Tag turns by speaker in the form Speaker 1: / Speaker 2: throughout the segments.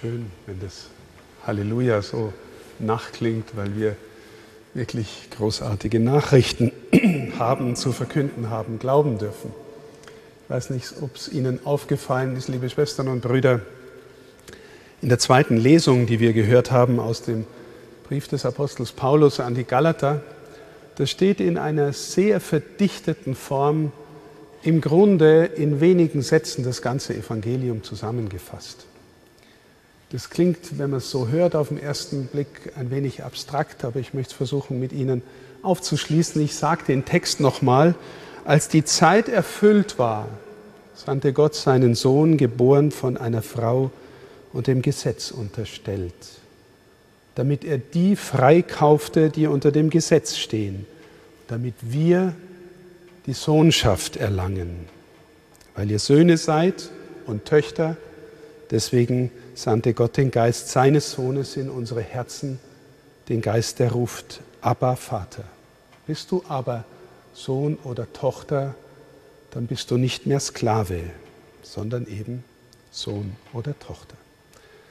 Speaker 1: Schön, wenn das Halleluja so nachklingt, weil wir wirklich großartige Nachrichten haben, zu verkünden haben, glauben dürfen. Ich weiß nicht, ob es Ihnen aufgefallen ist, liebe Schwestern und Brüder, in der zweiten Lesung, die wir gehört haben aus dem Brief des Apostels Paulus an die Galater, da steht in einer sehr verdichteten Form im Grunde in wenigen Sätzen das ganze Evangelium zusammengefasst. Das klingt, wenn man es so hört, auf den ersten Blick ein wenig abstrakt, aber ich möchte es versuchen, mit Ihnen aufzuschließen. Ich sage den Text nochmal. Als die Zeit erfüllt war, sandte Gott seinen Sohn, geboren von einer Frau und dem Gesetz unterstellt, damit er die freikaufte, die unter dem Gesetz stehen, damit wir die Sohnschaft erlangen. Weil ihr Söhne seid und Töchter, deswegen sandte Gott den Geist seines Sohnes in unsere Herzen, den Geist, der ruft, Abba Vater. Bist du aber Sohn oder Tochter, dann bist du nicht mehr Sklave, sondern eben Sohn oder Tochter.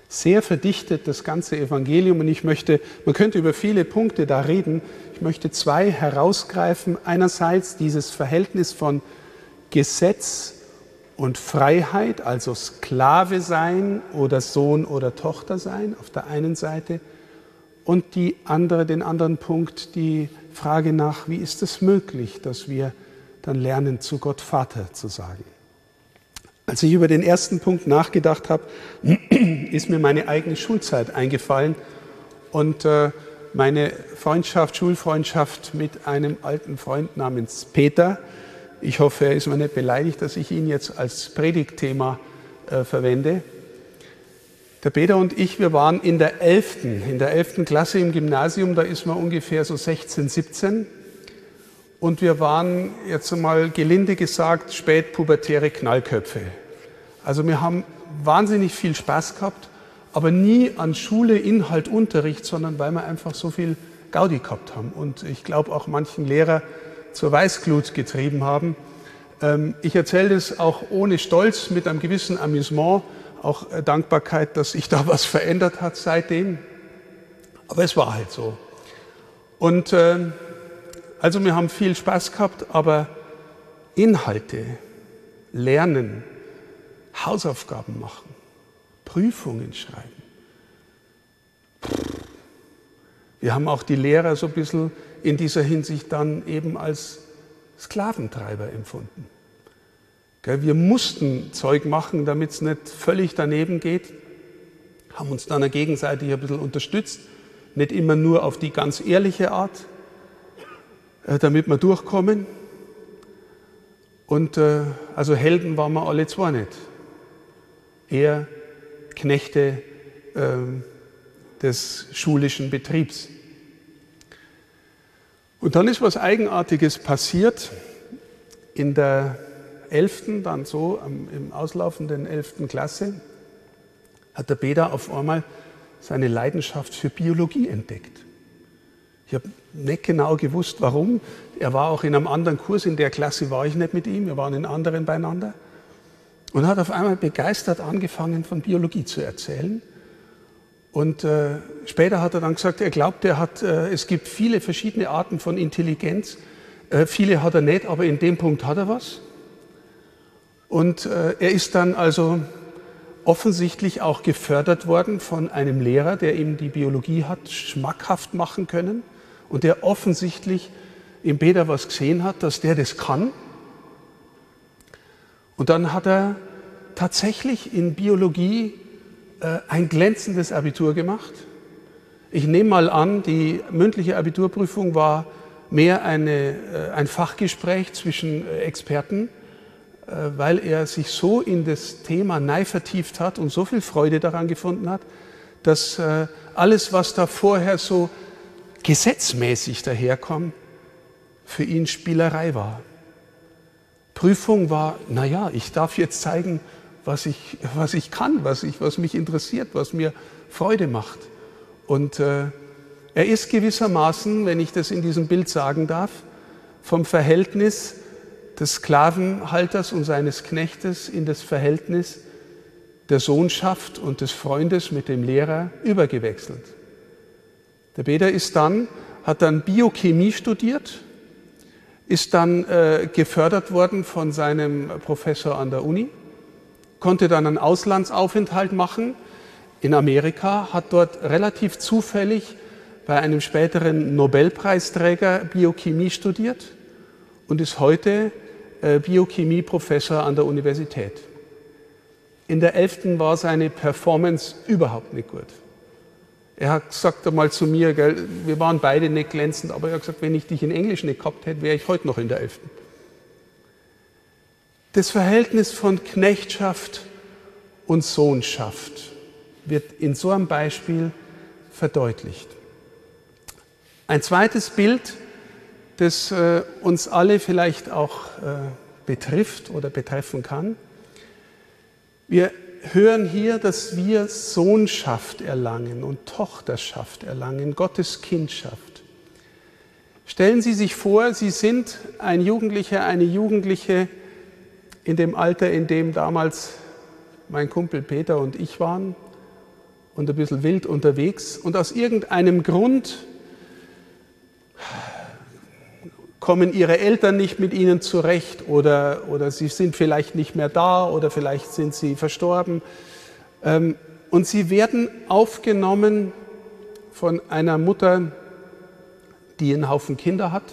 Speaker 1: Sehr verdichtet das ganze Evangelium und ich möchte, man könnte über viele Punkte da reden, ich möchte zwei herausgreifen. Einerseits dieses Verhältnis von Gesetz und Freiheit, also Sklave sein oder Sohn oder Tochter sein auf der einen Seite und die andere, den anderen Punkt, die Frage nach, wie ist es möglich, dass wir dann lernen, zu Gott Vater zu sagen. Als ich über den ersten Punkt nachgedacht habe, ist mir meine eigene Schulzeit eingefallen und äh, meine Freundschaft, Schulfreundschaft mit einem alten Freund namens Peter, ich hoffe, er ist mir nicht beleidigt, dass ich ihn jetzt als Predigtthema äh, verwende. Der Peter und ich, wir waren in der 11. in der 11. Klasse im Gymnasium, da ist man ungefähr so 16, 17. Und wir waren jetzt mal gelinde gesagt spätpubertäre Knallköpfe. Also wir haben wahnsinnig viel Spaß gehabt, aber nie an Schule, Inhalt, Unterricht, sondern weil wir einfach so viel Gaudi gehabt haben. Und ich glaube auch manchen Lehrer zur Weißglut getrieben haben. Ähm, ich erzähle das auch ohne Stolz, mit einem gewissen Amüsement, auch äh, Dankbarkeit, dass sich da was verändert hat seitdem. Aber es war halt so. Und ähm, also wir haben viel Spaß gehabt, aber Inhalte, Lernen, Hausaufgaben machen, Prüfungen schreiben. Wir haben auch die Lehrer so ein bisschen in dieser Hinsicht dann eben als Sklaventreiber empfunden. Wir mussten Zeug machen, damit es nicht völlig daneben geht, haben uns dann gegenseitig ein bisschen unterstützt, nicht immer nur auf die ganz ehrliche Art, äh, damit wir durchkommen. Und äh, also Helden waren wir alle zwar nicht. Eher Knechte äh, des schulischen Betriebs. Und dann ist was Eigenartiges passiert in der 11., dann so im auslaufenden 11. Klasse, hat der Beda auf einmal seine Leidenschaft für Biologie entdeckt. Ich habe nicht genau gewusst, warum. Er war auch in einem anderen Kurs, in der Klasse war ich nicht mit ihm, wir waren in anderen beieinander. Und hat auf einmal begeistert angefangen, von Biologie zu erzählen. Und äh, später hat er dann gesagt, er glaubt, er hat, äh, es gibt viele verschiedene Arten von Intelligenz. Äh, viele hat er nicht, aber in dem Punkt hat er was. Und äh, er ist dann also offensichtlich auch gefördert worden von einem Lehrer, der ihm die Biologie hat schmackhaft machen können und der offensichtlich im Peter was gesehen hat, dass der das kann. Und dann hat er tatsächlich in Biologie äh, ein glänzendes Abitur gemacht. Ich nehme mal an, die mündliche Abiturprüfung war mehr eine, äh, ein Fachgespräch zwischen äh, Experten, weil er sich so in das Thema neu vertieft hat und so viel Freude daran gefunden hat, dass alles, was da vorher so gesetzmäßig daherkommt, für ihn Spielerei war. Prüfung war, naja, ich darf jetzt zeigen, was ich, was ich kann, was, ich, was mich interessiert, was mir Freude macht. Und äh, er ist gewissermaßen, wenn ich das in diesem Bild sagen darf, vom Verhältnis des Sklavenhalters und seines Knechtes in das Verhältnis der Sohnschaft und des Freundes mit dem Lehrer übergewechselt. Der Beda ist dann, hat dann Biochemie studiert, ist dann äh, gefördert worden von seinem Professor an der Uni, konnte dann einen Auslandsaufenthalt machen in Amerika, hat dort relativ zufällig bei einem späteren Nobelpreisträger Biochemie studiert und ist heute äh, Biochemie-Professor an der Universität. In der 11. war seine Performance überhaupt nicht gut. Er hat gesagt einmal zu mir, gell, wir waren beide nicht glänzend, aber er hat gesagt, wenn ich dich in Englisch nicht gehabt hätte, wäre ich heute noch in der 11. Das Verhältnis von Knechtschaft und Sohnschaft wird in so einem Beispiel verdeutlicht. Ein zweites Bild, das äh, uns alle vielleicht auch äh, betrifft oder betreffen kann, wir hören hier, dass wir Sohnschaft erlangen und Tochterschaft erlangen, Gottes Kindschaft. Stellen Sie sich vor, Sie sind ein Jugendlicher, eine Jugendliche in dem Alter, in dem damals mein Kumpel Peter und ich waren und ein bisschen wild unterwegs und aus irgendeinem Grund kommen ihre Eltern nicht mit ihnen zurecht oder, oder sie sind vielleicht nicht mehr da oder vielleicht sind sie verstorben. Ähm, und sie werden aufgenommen von einer Mutter, die einen Haufen Kinder hat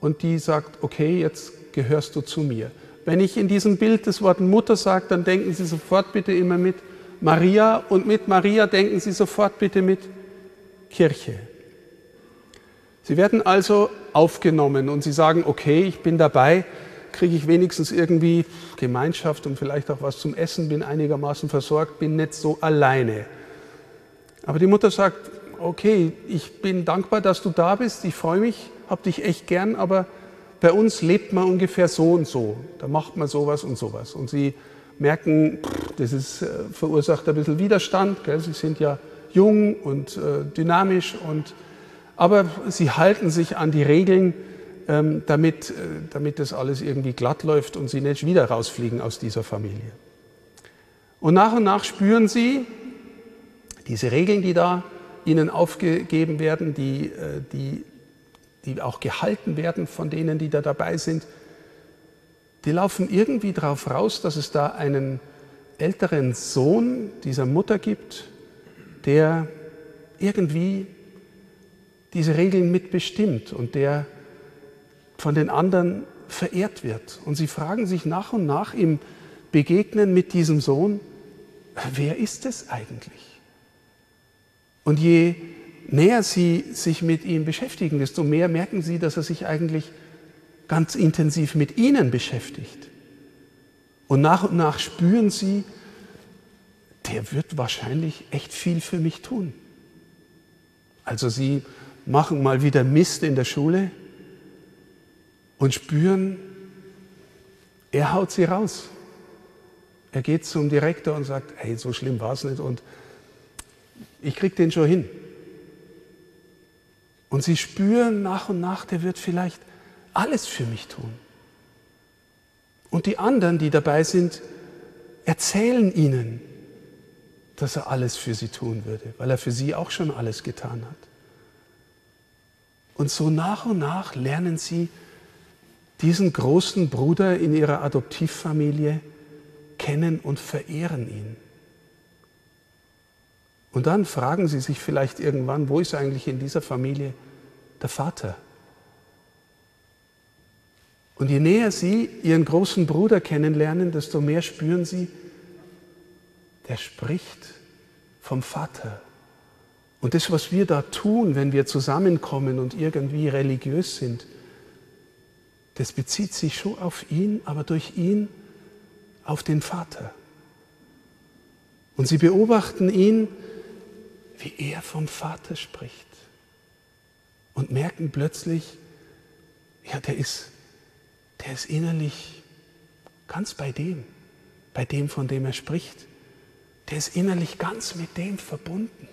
Speaker 1: und die sagt, okay, jetzt gehörst du zu mir. Wenn ich in diesem Bild das Wort Mutter sage, dann denken Sie sofort bitte immer mit Maria und mit Maria denken Sie sofort bitte mit Kirche. Sie werden also aufgenommen und Sie sagen, okay, ich bin dabei, kriege ich wenigstens irgendwie Gemeinschaft und vielleicht auch was zum Essen, bin einigermaßen versorgt, bin nicht so alleine. Aber die Mutter sagt, okay, ich bin dankbar, dass du da bist, ich freue mich, hab dich echt gern, aber bei uns lebt man ungefähr so und so. Da macht man sowas und sowas. Und sie merken, das ist, äh, verursacht ein bisschen Widerstand. Gell? Sie sind ja jung und äh, dynamisch und aber sie halten sich an die Regeln, ähm, damit, äh, damit das alles irgendwie glatt läuft und sie nicht wieder rausfliegen aus dieser Familie. Und nach und nach spüren sie diese Regeln, die da ihnen aufgegeben werden, die, äh, die, die auch gehalten werden von denen, die da dabei sind, die laufen irgendwie darauf raus, dass es da einen älteren Sohn dieser Mutter gibt, der irgendwie diese Regeln mitbestimmt und der von den anderen verehrt wird. Und sie fragen sich nach und nach im Begegnen mit diesem Sohn, wer ist es eigentlich? Und je näher sie sich mit ihm beschäftigen, desto mehr merken sie, dass er sich eigentlich ganz intensiv mit ihnen beschäftigt. Und nach und nach spüren sie, der wird wahrscheinlich echt viel für mich tun. Also sie machen mal wieder Mist in der Schule und spüren, er haut sie raus. Er geht zum Direktor und sagt, hey, so schlimm war es nicht und ich krieg den schon hin. Und sie spüren nach und nach, der wird vielleicht alles für mich tun. Und die anderen, die dabei sind, erzählen ihnen, dass er alles für sie tun würde, weil er für sie auch schon alles getan hat. Und so nach und nach lernen sie diesen großen Bruder in ihrer Adoptivfamilie kennen und verehren ihn. Und dann fragen sie sich vielleicht irgendwann, wo ist eigentlich in dieser Familie der Vater? Und je näher sie ihren großen Bruder kennenlernen, desto mehr spüren sie, der spricht vom Vater. Und das, was wir da tun, wenn wir zusammenkommen und irgendwie religiös sind, das bezieht sich schon auf ihn, aber durch ihn auf den Vater. Und sie beobachten ihn, wie er vom Vater spricht und merken plötzlich, ja, der ist, der ist innerlich ganz bei dem, bei dem, von dem er spricht. Der ist innerlich ganz mit dem verbunden.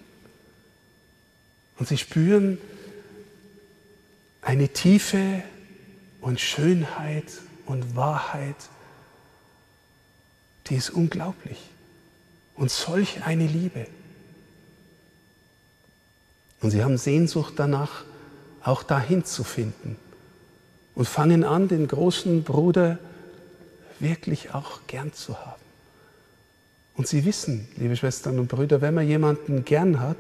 Speaker 1: Und sie spüren eine Tiefe und Schönheit und Wahrheit, die ist unglaublich. Und solch eine Liebe. Und sie haben Sehnsucht danach, auch dahin zu finden. Und fangen an, den großen Bruder wirklich auch gern zu haben. Und Sie wissen, liebe Schwestern und Brüder, wenn man jemanden gern hat,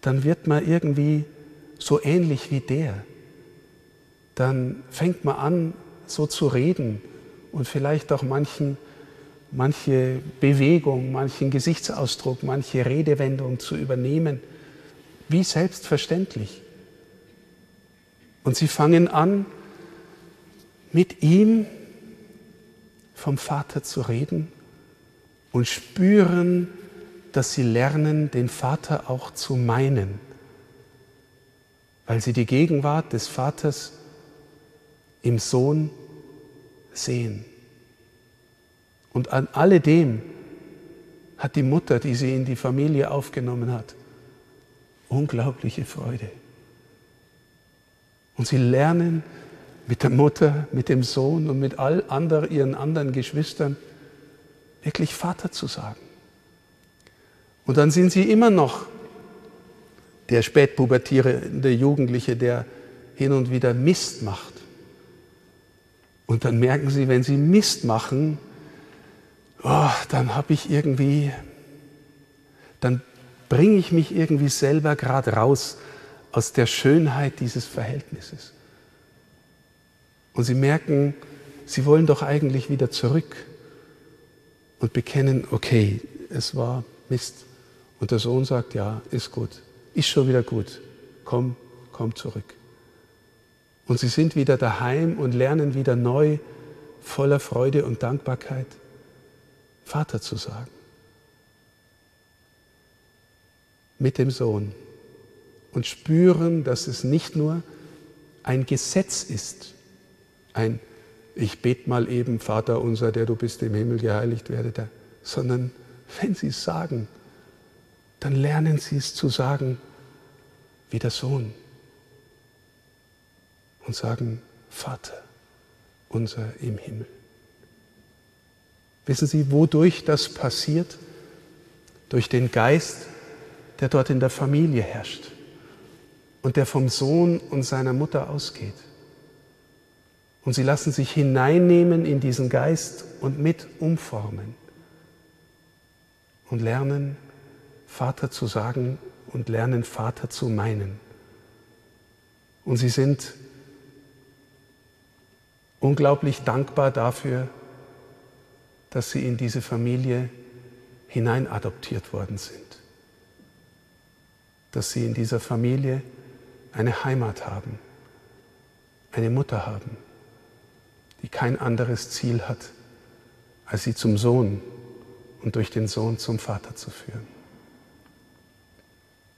Speaker 1: dann wird man irgendwie so ähnlich wie der. Dann fängt man an, so zu reden und vielleicht auch manchen, manche Bewegung, manchen Gesichtsausdruck, manche Redewendung zu übernehmen, wie selbstverständlich. Und sie fangen an, mit ihm vom Vater zu reden und spüren, dass sie lernen, den Vater auch zu meinen, weil sie die Gegenwart des Vaters im Sohn sehen. Und an alledem hat die Mutter, die sie in die Familie aufgenommen hat, unglaubliche Freude. Und sie lernen mit der Mutter, mit dem Sohn und mit all anderen, ihren anderen Geschwistern, wirklich Vater zu sagen. Und dann sind sie immer noch der spätpubertierende Jugendliche, der hin und wieder Mist macht. Und dann merken sie, wenn sie Mist machen, oh, dann habe ich irgendwie, dann bringe ich mich irgendwie selber gerade raus aus der Schönheit dieses Verhältnisses. Und sie merken, sie wollen doch eigentlich wieder zurück und bekennen, okay, es war Mist. Und der Sohn sagt, ja, ist gut, ist schon wieder gut, komm, komm zurück. Und sie sind wieder daheim und lernen wieder neu, voller Freude und Dankbarkeit, Vater zu sagen. Mit dem Sohn. Und spüren, dass es nicht nur ein Gesetz ist, ein ich bete mal eben, Vater unser, der du bist im Himmel, geheiligt werde, der, sondern wenn sie es sagen, dann lernen sie es zu sagen wie der Sohn und sagen, Vater unser im Himmel. Wissen Sie, wodurch das passiert? Durch den Geist, der dort in der Familie herrscht und der vom Sohn und seiner Mutter ausgeht. Und sie lassen sich hineinnehmen in diesen Geist und mit umformen und lernen, Vater zu sagen und lernen, Vater zu meinen. Und sie sind unglaublich dankbar dafür, dass sie in diese Familie hineinadoptiert worden sind. Dass sie in dieser Familie eine Heimat haben, eine Mutter haben die kein anderes Ziel hat, als sie zum Sohn und durch den Sohn zum Vater zu führen.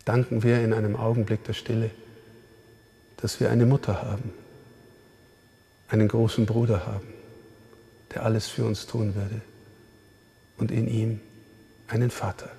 Speaker 1: Danken wir in einem Augenblick der Stille, dass wir eine Mutter haben, einen großen Bruder haben, der alles für uns tun würde und in ihm einen Vater.